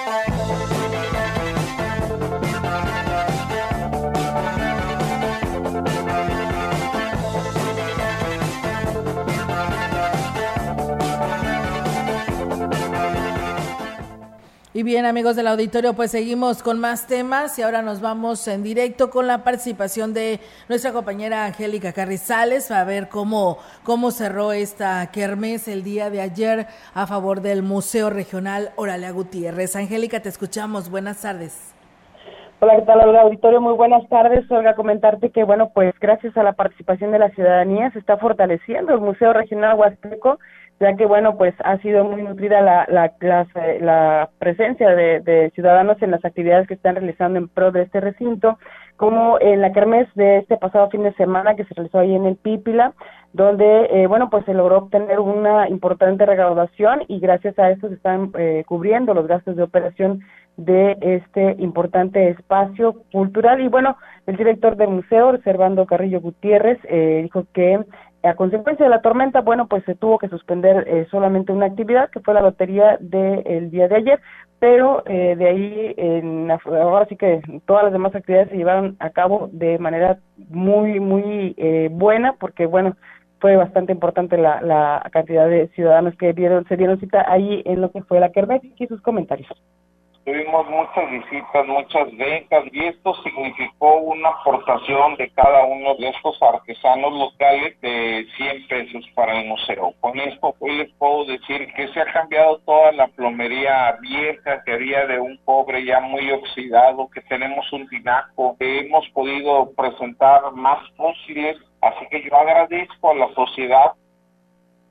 Y bien, amigos del auditorio, pues seguimos con más temas y ahora nos vamos en directo con la participación de nuestra compañera Angélica Carrizales a ver cómo, cómo cerró esta kermés el día de ayer a favor del Museo Regional Oralea Gutiérrez. Angélica, te escuchamos. Buenas tardes. Hola, ¿qué tal, Olga Auditorio? Muy buenas tardes. Olga, comentarte que, bueno, pues gracias a la participación de la ciudadanía se está fortaleciendo el Museo Regional Huasteco ya que bueno pues ha sido muy nutrida la la, la, presencia de, ciudadanos en las actividades que están realizando en pro de este recinto como en la kermés de este pasado fin de semana que se realizó ahí en el Pípila donde eh, bueno pues se logró obtener una importante recaudación y gracias a esto se están eh, cubriendo los gastos de operación de este importante espacio cultural. Y bueno, el director del museo, Servando Carrillo Gutiérrez, eh, dijo que a consecuencia de la tormenta, bueno, pues se tuvo que suspender eh, solamente una actividad, que fue la batería del día de ayer, pero eh, de ahí, en, ahora sí que todas las demás actividades se llevaron a cabo de manera muy, muy eh, buena, porque bueno, fue bastante importante la, la cantidad de ciudadanos que dieron, se dieron cita ahí en lo que fue la Kermés y sus comentarios. Tuvimos muchas visitas, muchas ventas y esto significó una aportación de cada uno de estos artesanos locales de 100 pesos para el museo. Con esto hoy les puedo decir que se ha cambiado toda la plomería vieja que había de un cobre ya muy oxidado, que tenemos un tinaco, que hemos podido presentar más fósiles, así que yo agradezco a la sociedad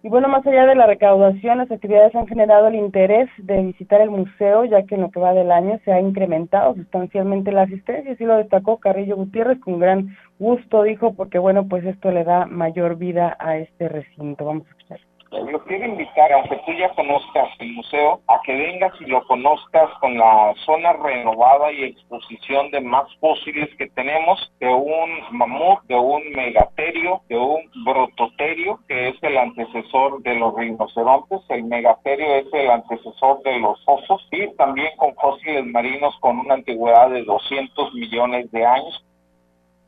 y bueno, más allá de la recaudación, las actividades han generado el interés de visitar el museo, ya que en lo que va del año se ha incrementado sustancialmente la asistencia, así lo destacó Carrillo Gutiérrez con gran gusto, dijo, porque bueno, pues esto le da mayor vida a este recinto. Vamos a escuchar. Lo quiero invitar, aunque tú ya conozcas el museo, a que vengas y lo conozcas con la zona renovada y exposición de más fósiles que tenemos, de un mamut, de un megaterio, de un brototerio, que es el antecesor de los rinocerontes, el megaterio es el antecesor de los osos, y también con fósiles marinos con una antigüedad de 200 millones de años,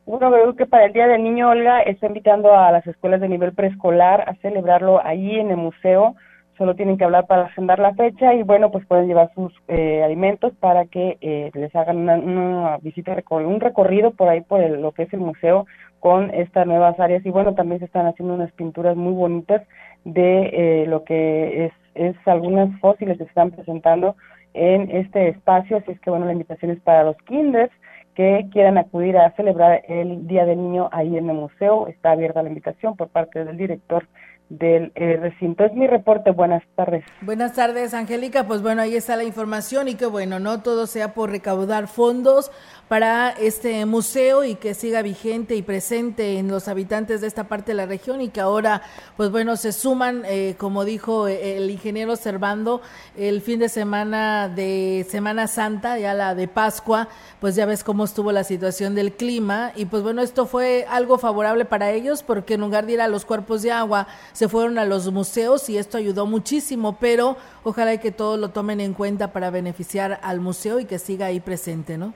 bueno, veo que para el Día del Niño, Olga está invitando a las escuelas de nivel preescolar a celebrarlo ahí en el museo. Solo tienen que hablar para agendar la fecha y bueno, pues pueden llevar sus eh, alimentos para que eh, les hagan una, visita, un recorrido por ahí por lo que es el museo con estas nuevas áreas. Y bueno, también se están haciendo unas pinturas muy bonitas de eh, lo que es, es algunas fósiles que se están presentando en este espacio, así es que bueno, la invitación es para los kinders que quieran acudir a celebrar el Día del Niño ahí en el museo. Está abierta la invitación por parte del director del eh, recinto. Es mi reporte. Buenas tardes. Buenas tardes, Angélica. Pues bueno, ahí está la información y que bueno, no todo sea por recaudar fondos para este museo y que siga vigente y presente en los habitantes de esta parte de la región y que ahora, pues bueno, se suman, eh, como dijo el ingeniero Servando, el fin de semana de Semana Santa, ya la de Pascua, pues ya ves cómo estuvo la situación del clima y pues bueno, esto fue algo favorable para ellos porque en lugar de ir a los cuerpos de agua, se fueron a los museos y esto ayudó muchísimo, pero ojalá que todos lo tomen en cuenta para beneficiar al museo y que siga ahí presente, ¿no?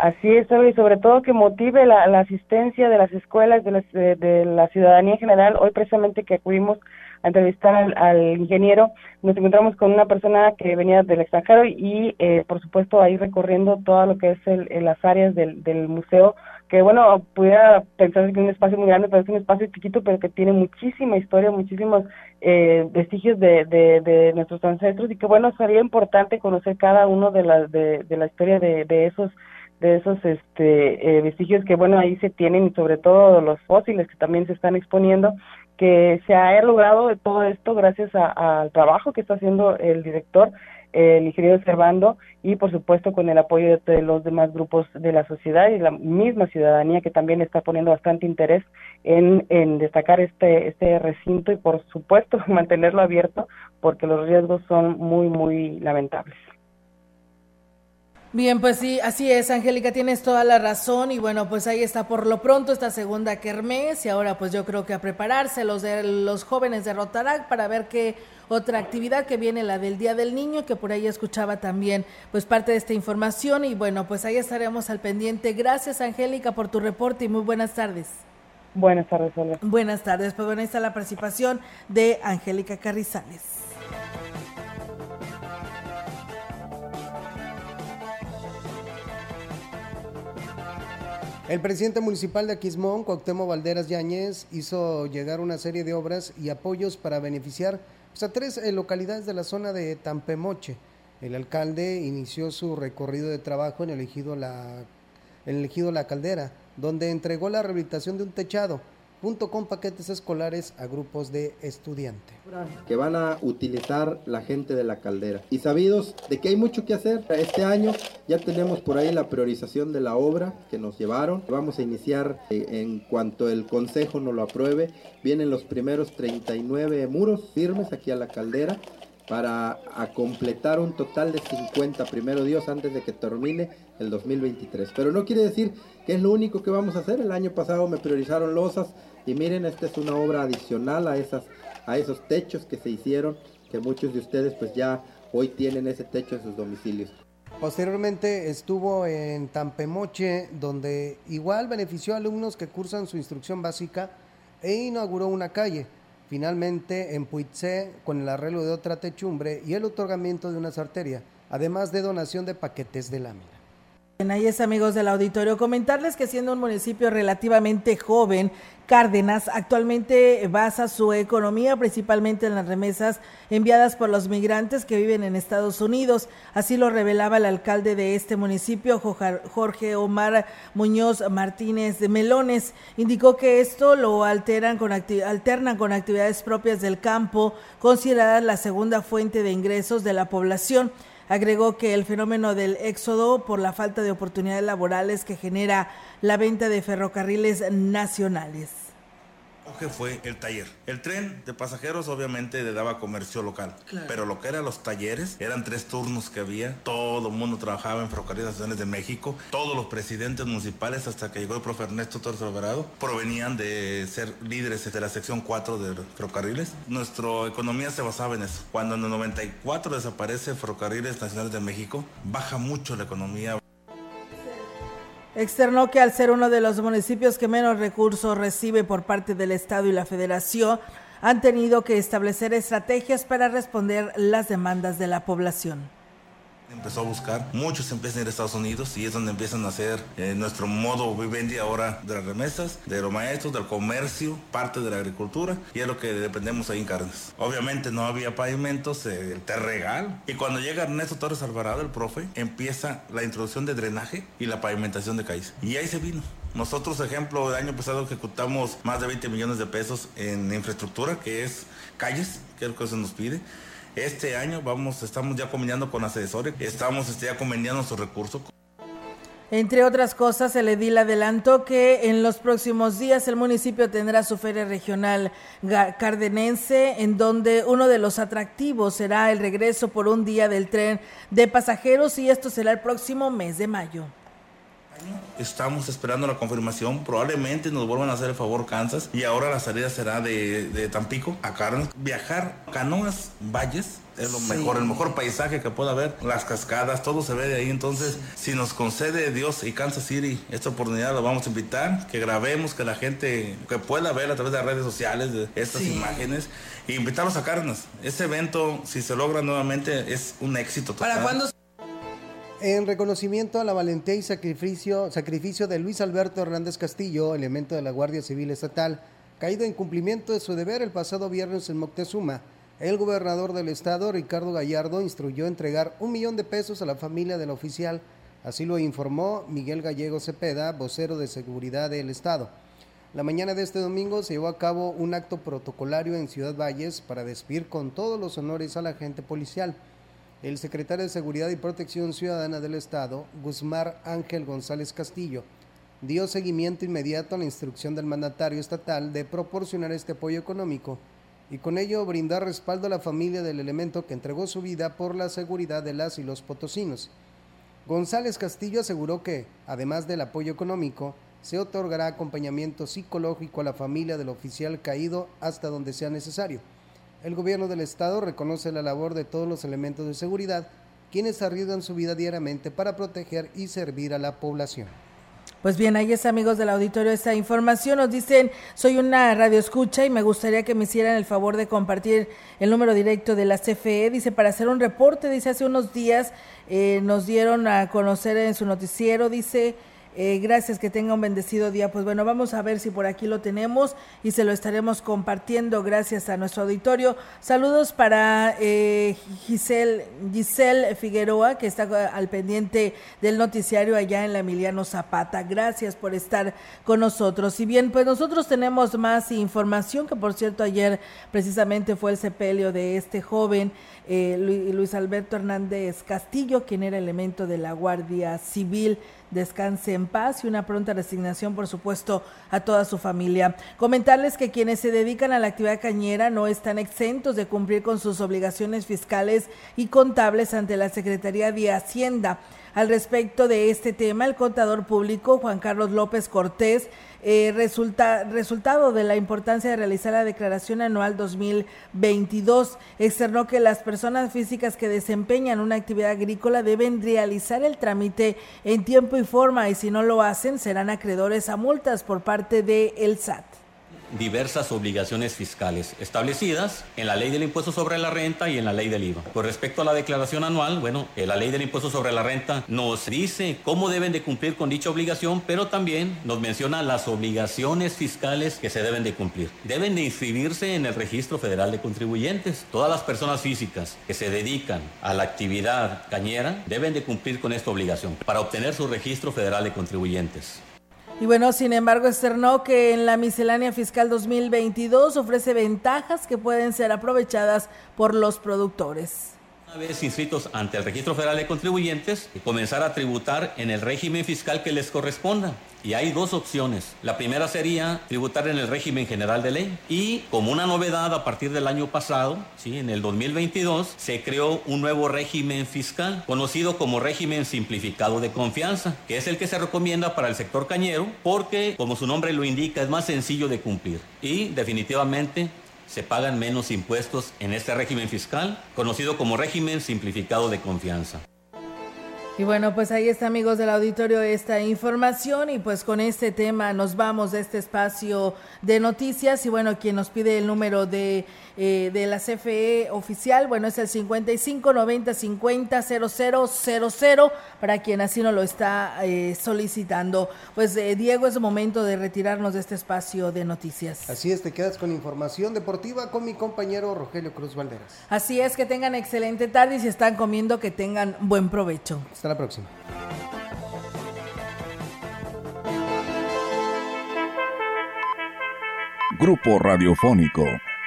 Así es, y sobre todo que motive la, asistencia de las escuelas, de, la ciudadanía en general. Hoy precisamente que acudimos a entrevistar al, ingeniero, nos encontramos con una persona que venía del extranjero y, eh, por supuesto, ahí recorriendo todo lo que es el, las áreas del, museo, que bueno, pudiera pensar que es un espacio muy grande, pero es un espacio chiquito, pero que tiene muchísima historia, muchísimos eh, vestigios de, de, de, nuestros ancestros y que bueno, sería importante conocer cada uno de la, de, de la historia de, de esos de esos este, eh, vestigios que bueno ahí se tienen y sobre todo los fósiles que también se están exponiendo que se ha logrado todo esto gracias al trabajo que está haciendo el director el ingeniero Servando y por supuesto con el apoyo de, los demás grupos de la sociedad y la misma ciudadanía que también está poniendo bastante interés en, en destacar este este recinto y por supuesto [laughs] mantenerlo abierto porque los riesgos son muy muy lamentables. Bien, pues sí, así es, Angélica, tienes toda la razón y bueno, pues ahí está por lo pronto esta segunda kermés y ahora pues yo creo que a prepararse los de los jóvenes de Rotarac para ver qué otra actividad que viene la del Día del Niño, que por ahí escuchaba también pues parte de esta información y bueno, pues ahí estaremos al pendiente. Gracias, Angélica, por tu reporte y muy buenas tardes. Buenas tardes, Olga. Buenas tardes, pues bueno, ahí está la participación de Angélica Carrizales. El presidente municipal de Aquismón, Cuauhtémoc Valderas Yáñez, hizo llegar una serie de obras y apoyos para beneficiar pues, a tres eh, localidades de la zona de Tampemoche. El alcalde inició su recorrido de trabajo en el ejido La, en el ejido la Caldera, donde entregó la rehabilitación de un techado, junto con paquetes escolares a grupos de estudiantes. Que van a utilizar la gente de la caldera. Y sabidos de que hay mucho que hacer. Este año ya tenemos por ahí la priorización de la obra que nos llevaron. Vamos a iniciar eh, en cuanto el consejo nos lo apruebe. Vienen los primeros 39 muros firmes aquí a la caldera para a completar un total de 50, primero Dios, antes de que termine el 2023. Pero no quiere decir que es lo único que vamos a hacer. El año pasado me priorizaron losas y miren, esta es una obra adicional a, esas, a esos techos que se hicieron, que muchos de ustedes pues ya hoy tienen ese techo en sus domicilios. Posteriormente estuvo en Tampemoche, donde igual benefició a alumnos que cursan su instrucción básica e inauguró una calle. Finalmente, en Puitzé, con el arreglo de otra techumbre y el otorgamiento de una sarteria, además de donación de paquetes de lámina. Ahí es amigos del auditorio, comentarles que siendo un municipio relativamente joven, Cárdenas actualmente basa su economía principalmente en las remesas enviadas por los migrantes que viven en Estados Unidos. Así lo revelaba el alcalde de este municipio, Jorge Omar Muñoz Martínez de Melones. Indicó que esto lo alteran con alternan con actividades propias del campo, considerada la segunda fuente de ingresos de la población. Agregó que el fenómeno del éxodo por la falta de oportunidades laborales que genera la venta de ferrocarriles nacionales que fue el taller. El tren de pasajeros obviamente le daba comercio local, pero lo que eran los talleres eran tres turnos que había. Todo el mundo trabajaba en Ferrocarriles Nacionales de México. Todos los presidentes municipales hasta que llegó el profe Ernesto Torres Alvarado provenían de ser líderes de la sección 4 de ferrocarriles. Nuestra economía se basaba en eso. Cuando en el 94 desaparece Ferrocarriles Nacionales de México, baja mucho la economía. Externó que al ser uno de los municipios que menos recursos recibe por parte del Estado y la Federación, han tenido que establecer estrategias para responder las demandas de la población empezó a buscar. Muchos empiezan a ir a Estados Unidos y es donde empiezan a hacer eh, nuestro modo vivendi ahora de las remesas, de los maestros, del comercio, parte de la agricultura y es lo que dependemos ahí en Carnes. Obviamente no había pavimentos, eh, el terregal y cuando llega Ernesto Torres Alvarado, el profe, empieza la introducción de drenaje y la pavimentación de calles. Y ahí se vino. Nosotros, ejemplo, el año pasado ejecutamos más de 20 millones de pesos en infraestructura, que es calles, que es lo que se nos pide. Este año vamos, estamos ya conveniando con asesores, estamos este, ya conveniando sus recursos. Entre otras cosas, el edil adelantó que en los próximos días el municipio tendrá su feria regional cardenense, en donde uno de los atractivos será el regreso por un día del tren de pasajeros y esto será el próximo mes de mayo. Estamos esperando la confirmación. Probablemente nos vuelvan a hacer el favor Kansas. Y ahora la salida será de, Tampico a Carnes. Viajar canoas, valles, es lo mejor, el mejor paisaje que pueda haber, las cascadas, todo se ve de ahí. Entonces, si nos concede Dios y Kansas City esta oportunidad, lo vamos a invitar, que grabemos, que la gente que pueda ver a través de las redes sociales de estas imágenes, e invitarlos a Carnes. Este evento, si se logra nuevamente, es un éxito total. ¿Para cuándo? En reconocimiento a la valentía y sacrificio, de Luis Alberto Hernández Castillo, elemento de la Guardia Civil Estatal, caído en cumplimiento de su deber el pasado viernes en Moctezuma, el gobernador del estado, Ricardo Gallardo, instruyó entregar un millón de pesos a la familia del oficial. Así lo informó Miguel Gallego Cepeda, vocero de seguridad del estado. La mañana de este domingo se llevó a cabo un acto protocolario en Ciudad Valles para despedir con todos los honores al agente policial el secretario de Seguridad y Protección Ciudadana del Estado, Guzmán Ángel González Castillo, dio seguimiento inmediato a la instrucción del mandatario estatal de proporcionar este apoyo económico y con ello brindar respaldo a la familia del elemento que entregó su vida por la seguridad de las y los potosinos. González Castillo aseguró que, además del apoyo económico, se otorgará acompañamiento psicológico a la familia del oficial caído hasta donde sea necesario el gobierno del estado reconoce la labor de todos los elementos de seguridad, quienes arriesgan su vida diariamente para proteger y servir a la población. Pues bien, ahí es amigos del auditorio esta información. Nos dicen, soy una radio escucha y me gustaría que me hicieran el favor de compartir el número directo de la CFE. Dice, para hacer un reporte, dice, hace unos días eh, nos dieron a conocer en su noticiero, dice, eh, gracias, que tenga un bendecido día. Pues bueno, vamos a ver si por aquí lo tenemos y se lo estaremos compartiendo gracias a nuestro auditorio. Saludos para eh, Giselle, Giselle Figueroa, que está al pendiente del noticiario allá en la Emiliano Zapata. Gracias por estar con nosotros. Y bien, pues nosotros tenemos más información, que por cierto ayer precisamente fue el sepelio de este joven eh, Luis Alberto Hernández Castillo, quien era elemento de la Guardia Civil. Descanse en paz y una pronta resignación, por supuesto, a toda su familia. Comentarles que quienes se dedican a la actividad cañera no están exentos de cumplir con sus obligaciones fiscales y contables ante la Secretaría de Hacienda. Al respecto de este tema, el contador público Juan Carlos López Cortés eh, resulta, resultado de la importancia de realizar la declaración anual 2022. Externó que las personas físicas que desempeñan una actividad agrícola deben realizar el trámite en tiempo y forma y si no lo hacen serán acreedores a multas por parte del el SAT diversas obligaciones fiscales establecidas en la ley del impuesto sobre la renta y en la ley del IVA. Con respecto a la declaración anual, bueno, la ley del impuesto sobre la renta nos dice cómo deben de cumplir con dicha obligación, pero también nos menciona las obligaciones fiscales que se deben de cumplir. Deben de inscribirse en el registro federal de contribuyentes. Todas las personas físicas que se dedican a la actividad cañera deben de cumplir con esta obligación para obtener su registro federal de contribuyentes. Y bueno, sin embargo, externó que en la miscelánea fiscal 2022 ofrece ventajas que pueden ser aprovechadas por los productores. Una vez inscritos ante el Registro Federal de Contribuyentes, comenzar a tributar en el régimen fiscal que les corresponda. Y hay dos opciones. La primera sería tributar en el régimen general de ley. Y como una novedad a partir del año pasado, ¿sí? en el 2022, se creó un nuevo régimen fiscal conocido como régimen simplificado de confianza, que es el que se recomienda para el sector cañero porque, como su nombre lo indica, es más sencillo de cumplir. Y definitivamente se pagan menos impuestos en este régimen fiscal, conocido como régimen simplificado de confianza. Y bueno, pues ahí está amigos del auditorio esta información y pues con este tema nos vamos de este espacio de noticias y bueno, quien nos pide el número de, eh, de la CFE oficial, bueno, es el 55 90 50 0000 para quien así no lo está eh, solicitando. Pues eh, Diego, es momento de retirarnos de este espacio de noticias. Así es, te quedas con información deportiva con mi compañero Rogelio Cruz Valderas. Así es, que tengan excelente tarde y si están comiendo que tengan buen provecho. Hasta la próxima. Grupo Radiofónico,